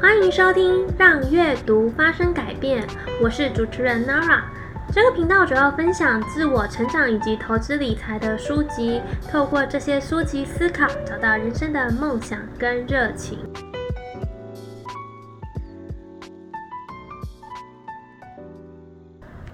欢迎收听《让阅读发生改变》，我是主持人 Nara。这个频道主要分享自我成长以及投资理财的书籍，透过这些书籍思考，找到人生的梦想跟热情。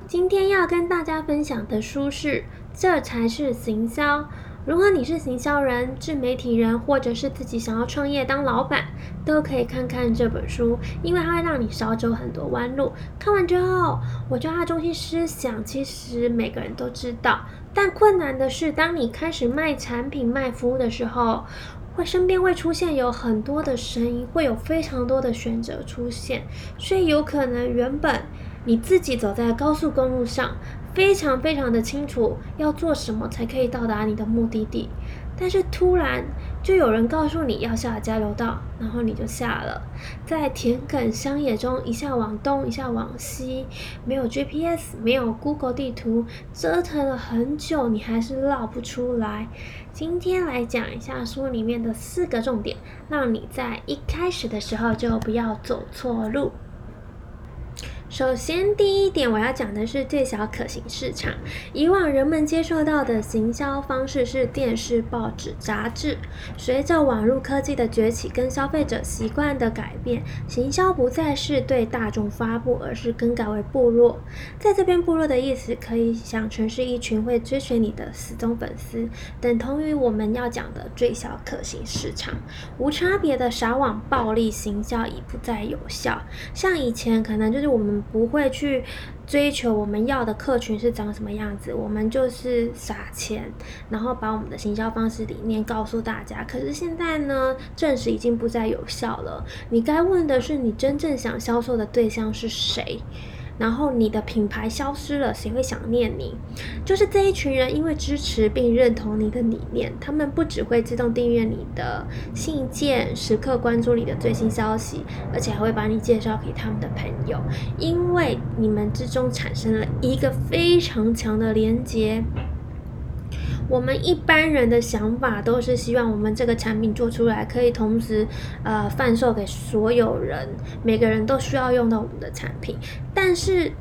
今天要跟大家分享的书是《这才是行销》。如果你是行销人、自媒体人，或者是自己想要创业当老板，都可以看看这本书，因为它会让你少走很多弯路。看完之后，我觉得它中心思想其实每个人都知道，但困难的是，当你开始卖产品、卖服务的时候，会身边会出现有很多的声音，会有非常多的选择出现，所以有可能原本你自己走在高速公路上。非常非常的清楚要做什么才可以到达你的目的地，但是突然就有人告诉你要下交流道，然后你就下了，在田埂乡野中一下往东一下往西，没有 GPS，没有 Google 地图，折腾了很久，你还是绕不出来。今天来讲一下书里面的四个重点，让你在一开始的时候就不要走错路。首先，第一点我要讲的是最小可行市场。以往人们接受到的行销方式是电视、报纸、杂志。随着网络科技的崛起跟消费者习惯的改变，行销不再是对大众发布，而是更改为部落。在这边，部落的意思可以想成是一群会追随你的死忠粉丝，等同于我们要讲的最小可行市场。无差别的撒网暴力行销已不再有效，像以前可能就是我们。不会去追求我们要的客群是长什么样子，我们就是撒钱，然后把我们的行销方式理念告诉大家。可是现在呢，证实已经不再有效了。你该问的是，你真正想销售的对象是谁？然后你的品牌消失了，谁会想念你？就是这一群人，因为支持并认同你的理念，他们不只会自动订阅你的信件，时刻关注你的最新消息，而且还会把你介绍给他们的朋友，因为你们之中产生了一个非常强的连接。我们一般人的想法都是希望我们这个产品做出来可以同时呃贩售给所有人，每个人都需要用到我们的产品，但是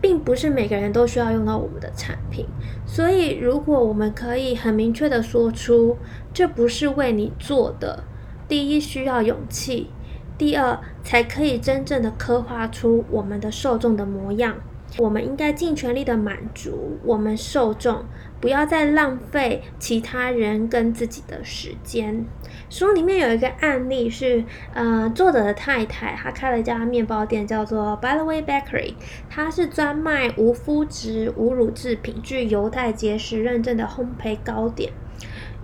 并不是每个人都需要用到我们的产品。所以，如果我们可以很明确的说出这不是为你做的，第一需要勇气，第二才可以真正的刻画出我们的受众的模样。我们应该尽全力的满足我们受众，不要再浪费其他人跟自己的时间。书里面有一个案例是，呃，作者的太太她开了一家面包店，叫做 By the Way Bakery，它是专卖无麸质、无乳制品、具犹太节食认证的烘焙糕点。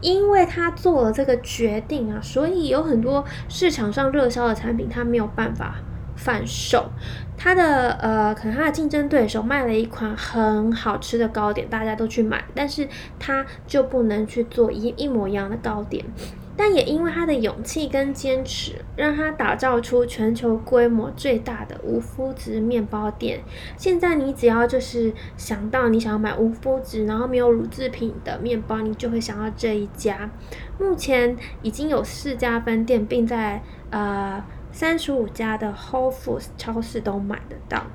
因为他做了这个决定啊，所以有很多市场上热销的产品，他没有办法。贩售，他的呃，可能他的竞争对手卖了一款很好吃的糕点，大家都去买，但是他就不能去做一一模一样的糕点。但也因为他的勇气跟坚持，让他打造出全球规模最大的无麸质面包店。现在你只要就是想到你想要买无麸质，然后没有乳制品的面包，你就会想到这一家。目前已经有四家分店，并在呃。三十五家的 Whole Foods 超市都买得到。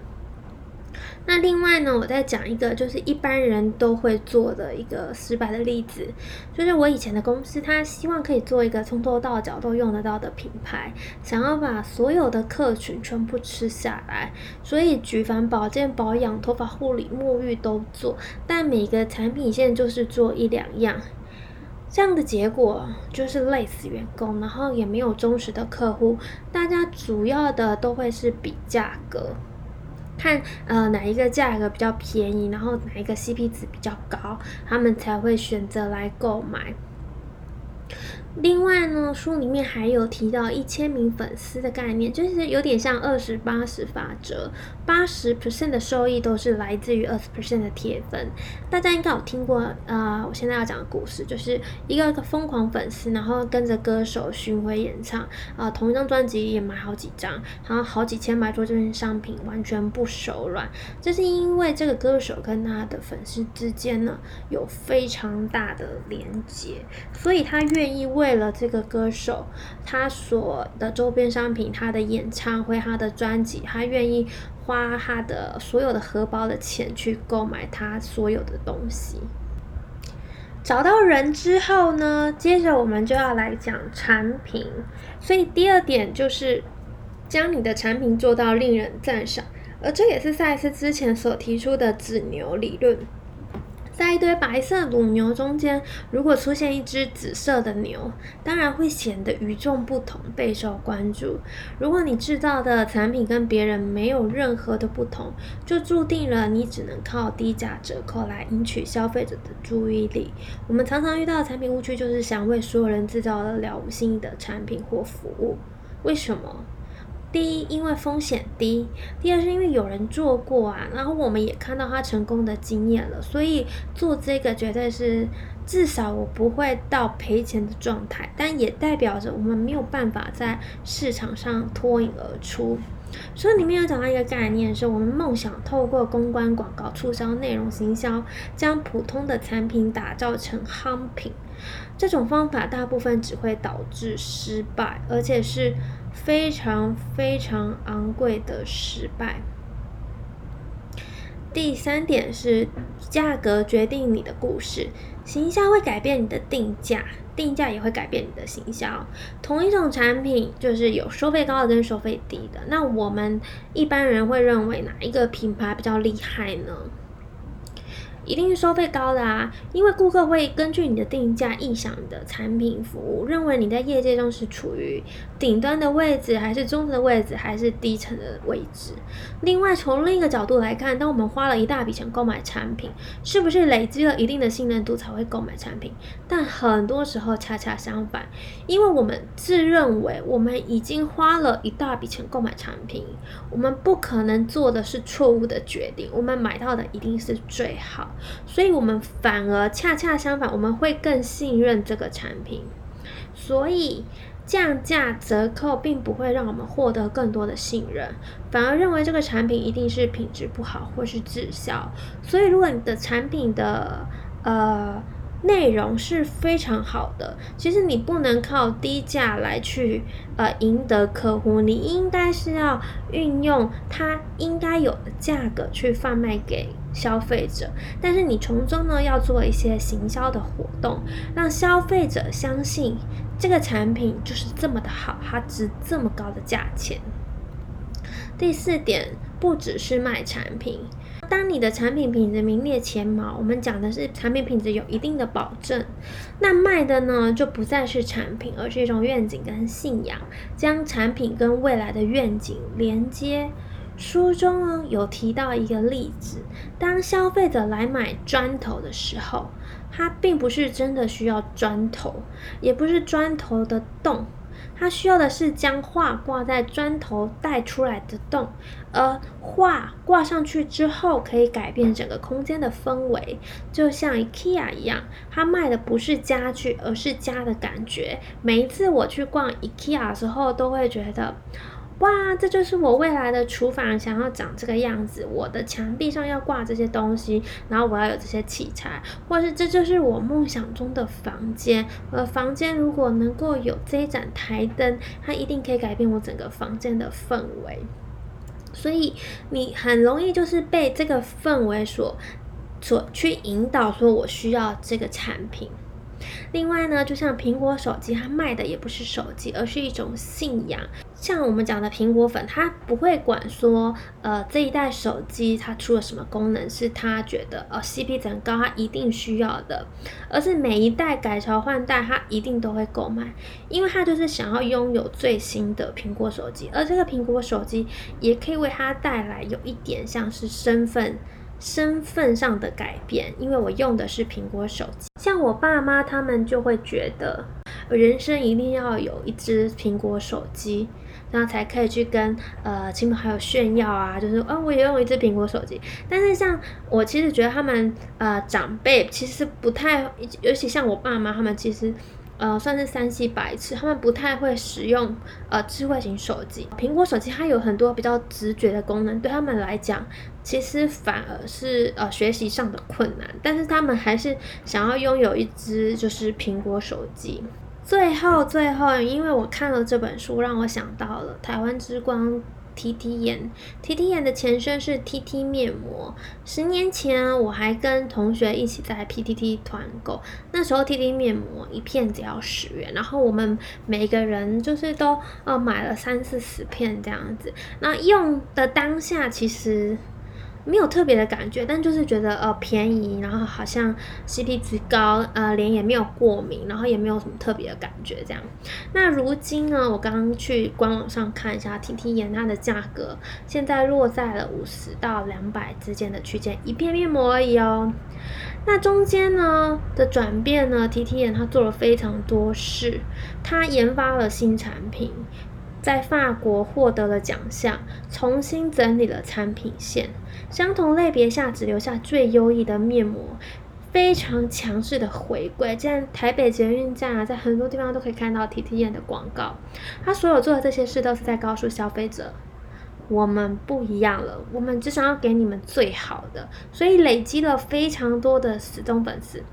那另外呢，我再讲一个，就是一般人都会做的一个失败的例子，就是我以前的公司，他希望可以做一个从头到脚都用得到的品牌，想要把所有的客群全部吃下来，所以举凡保健、保养、头发护理、沐浴都做，但每个产品线就是做一两样。这样的结果就是累死员工，然后也没有忠实的客户。大家主要的都会是比价格，看呃哪一个价格比较便宜，然后哪一个 CP 值比较高，他们才会选择来购买。另外呢，书里面还有提到一千名粉丝的概念，就是有点像二十八十法则，八十 percent 的收益都是来自于二十 percent 的铁粉。大家应该有听过，呃，我现在要讲的故事，就是一个疯狂粉丝，然后跟着歌手巡回演唱，啊，同一张专辑也买好几张，然后好几千买做这件商品，完全不手软。这是因为这个歌手跟他的粉丝之间呢，有非常大的连接，所以他愿意为为了这个歌手，他所的周边商品、他的演唱会、他的专辑，他愿意花他的所有的荷包的钱去购买他所有的东西。找到人之后呢，接着我们就要来讲产品。所以第二点就是将你的产品做到令人赞赏，而这也是赛斯之前所提出的紫牛理论。在一堆白色乳牛中间，如果出现一只紫色的牛，当然会显得与众不同，备受关注。如果你制造的产品跟别人没有任何的不同，就注定了你只能靠低价折扣来赢取消费者的注意力。我们常常遇到的产品误区，就是想为所有人制造了了无新意的产品或服务。为什么？第一，因为风险低；第二，是因为有人做过啊，然后我们也看到他成功的经验了，所以做这个绝对是至少我不会到赔钱的状态，但也代表着我们没有办法在市场上脱颖而出。所以里面有讲到一个概念，是我们梦想透过公关、广告、促销、内容行销，将普通的产品打造成夯品。这种方法大部分只会导致失败，而且是。非常非常昂贵的失败。第三点是价格决定你的故事，行销会改变你的定价，定价也会改变你的行销。同一种产品就是有收费高的跟收费低的，那我们一般人会认为哪一个品牌比较厉害呢？一定是收费高的啊，因为顾客会根据你的定价臆想你的产品服务，认为你在业界中是处于顶端的位置，还是中层的位置，还是低层的位置。另外，从另一个角度来看，当我们花了一大笔钱购买产品，是不是累积了一定的信任度才会购买产品？但很多时候恰恰相反，因为我们自认为我们已经花了一大笔钱购买产品，我们不可能做的是错误的决定，我们买到的一定是最好。所以，我们反而恰恰相反，我们会更信任这个产品。所以，降价折扣并不会让我们获得更多的信任，反而认为这个产品一定是品质不好或是滞销。所以，如果你的产品的呃。内容是非常好的，其实你不能靠低价来去呃赢得客户，你应该是要运用它应该有的价格去贩卖给消费者，但是你从中呢要做一些行销的活动，让消费者相信这个产品就是这么的好，它值这么高的价钱。第四点，不只是卖产品。当你的产品品质名列前茅，我们讲的是产品品质有一定的保证，那卖的呢就不再是产品，而是一种愿景跟信仰，将产品跟未来的愿景连接。书中呢有提到一个例子，当消费者来买砖头的时候，他并不是真的需要砖头，也不是砖头的洞。它需要的是将画挂在砖头带出来的洞，而画挂上去之后可以改变整个空间的氛围，就像 IKEA 一样，它卖的不是家具，而是家的感觉。每一次我去逛 IKEA 的时候，都会觉得。哇，这就是我未来的厨房，想要长这个样子。我的墙壁上要挂这些东西，然后我要有这些器材，或是这就是我梦想中的房间。我的房间如果能够有这一盏台灯，它一定可以改变我整个房间的氛围。所以你很容易就是被这个氛围所所去引导，说我需要这个产品。另外呢，就像苹果手机，它卖的也不是手机，而是一种信仰。像我们讲的苹果粉，它不会管说，呃，这一代手机它出了什么功能，是它觉得呃 CP 值高，它一定需要的，而是每一代改朝换代，它一定都会购买，因为它就是想要拥有最新的苹果手机，而这个苹果手机也可以为它带来有一点像是身份。身份上的改变，因为我用的是苹果手机。像我爸妈他们就会觉得，人生一定要有一只苹果手机，然后才可以去跟呃亲朋好友炫耀啊，就是哦我也用一只苹果手机。但是像我其实觉得他们呃长辈其实不太，尤其像我爸妈他们其实。呃，算是三 C 白痴，他们不太会使用呃智慧型手机。苹果手机它有很多比较直觉的功能，对他们来讲，其实反而是呃学习上的困难。但是他们还是想要拥有一只就是苹果手机。最后，最后，因为我看了这本书，让我想到了台湾之光。T T 眼，T T 眼的前身是 T T 面膜。十年前，我还跟同学一起在 P T T 团购，那时候 T T 面膜一片只要十元，然后我们每个人就是都呃买了三四十片这样子。那用的当下其实。没有特别的感觉，但就是觉得呃便宜，然后好像 CP 值高，呃脸也没有过敏，然后也没有什么特别的感觉这样。那如今呢，我刚刚去官网上看一下 T T 眼它的价格，现在落在了五十到两百之间的区间，一片面膜而已哦。那中间呢的转变呢，T T 眼它做了非常多事，它研发了新产品。在法国获得了奖项，重新整理了产品线，相同类别下只留下最优异的面膜，非常强势的回归。在台北捷运站啊，在很多地方都可以看到 T T 眼的广告。他所有做的这些事，都是在告诉消费者，我们不一样了，我们只想要给你们最好的。所以累积了非常多的死忠粉丝。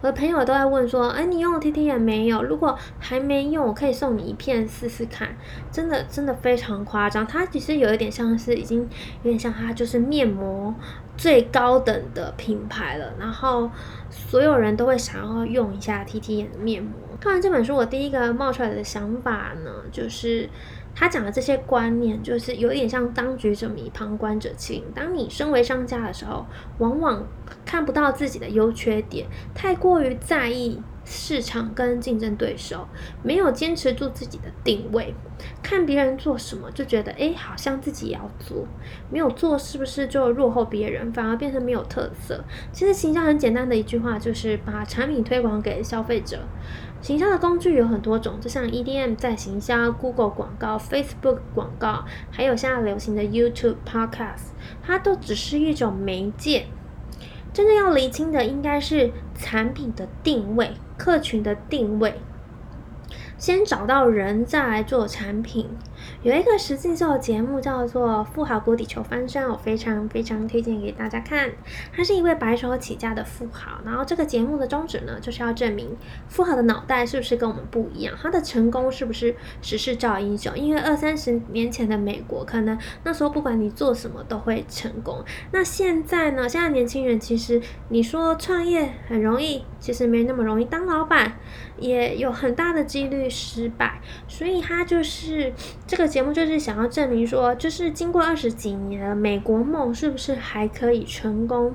我的朋友都在问说：“哎，你用 T T 眼没有？如果还没用，我可以送你一片试试看。”真的，真的非常夸张。它其实有一点像是已经有点像它就是面膜最高等的品牌了。然后所有人都会想要用一下 T T 眼的面膜。看完这本书，我第一个冒出来的想法呢，就是。他讲的这些观念，就是有点像当局者迷，旁观者清。当你身为商家的时候，往往看不到自己的优缺点，太过于在意市场跟竞争对手，没有坚持住自己的定位，看别人做什么就觉得，哎，好像自己也要做，没有做是不是就落后别人，反而变成没有特色？其实形象很简单的一句话，就是把产品推广给消费者。行销的工具有很多种，就像 EDM 在行销、Google 广告、Facebook 广告，还有现在流行的 YouTube、Podcast，它都只是一种媒介。真正要厘清的应该是产品的定位、客群的定位。先找到人，再来做产品。有一个实境秀的节目叫做《富豪谷底求翻身》，我非常非常推荐给大家看。他是一位白手起家的富豪，然后这个节目的宗旨呢，就是要证明富豪的脑袋是不是跟我们不一样，他的成功是不是时势造英雄。因为二三十年前的美国，可能那时候不管你做什么都会成功。那现在呢？现在年轻人其实你说创业很容易，其实没那么容易。当老板也有很大的几率失败，所以他就是这个。节目就是想要证明说，就是经过二十几年了，美国梦是不是还可以成功？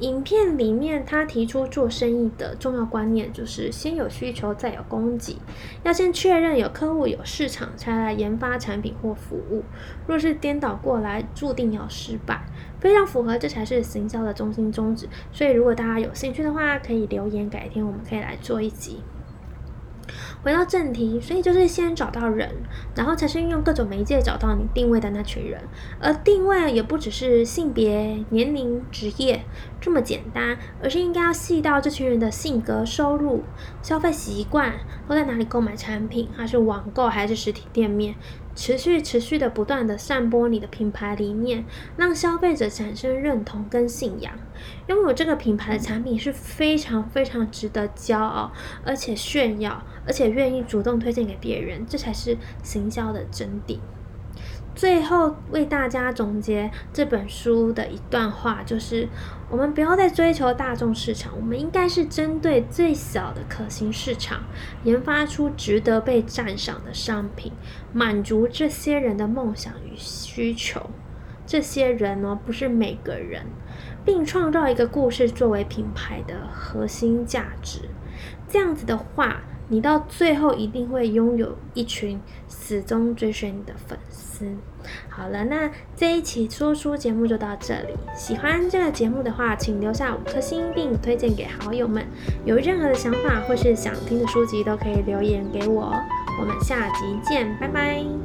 影片里面他提出做生意的重要观念，就是先有需求，再有供给，要先确认有客户、有市场，才来研发产品或服务。若是颠倒过来，注定要失败。非常符合，这才是行销的中心宗旨。所以，如果大家有兴趣的话，可以留言，改天我们可以来做一集。回到正题，所以就是先找到人，然后才是运用各种媒介找到你定位的那群人。而定位也不只是性别、年龄、职业这么简单，而是应该要细到这群人的性格、收入、消费习惯都在哪里购买产品，还是网购还是实体店面。持续、持续的、不断的散播你的品牌理念，让消费者产生认同跟信仰。拥有这个品牌的产品是非常非常值得骄傲，而且炫耀，而且愿意主动推荐给别人，这才是行销的真谛。最后为大家总结这本书的一段话，就是我们不要再追求大众市场，我们应该是针对最小的可行市场，研发出值得被赞赏的商品，满足这些人的梦想与需求。这些人呢，不是每个人，并创造一个故事作为品牌的核心价值。这样子的话。你到最后一定会拥有一群始终追随你的粉丝。好了，那这一期说书节目就到这里。喜欢这个节目的话，请留下五颗星并推荐给好友们。有任何的想法或是想听的书籍，都可以留言给我。我们下集见，拜拜。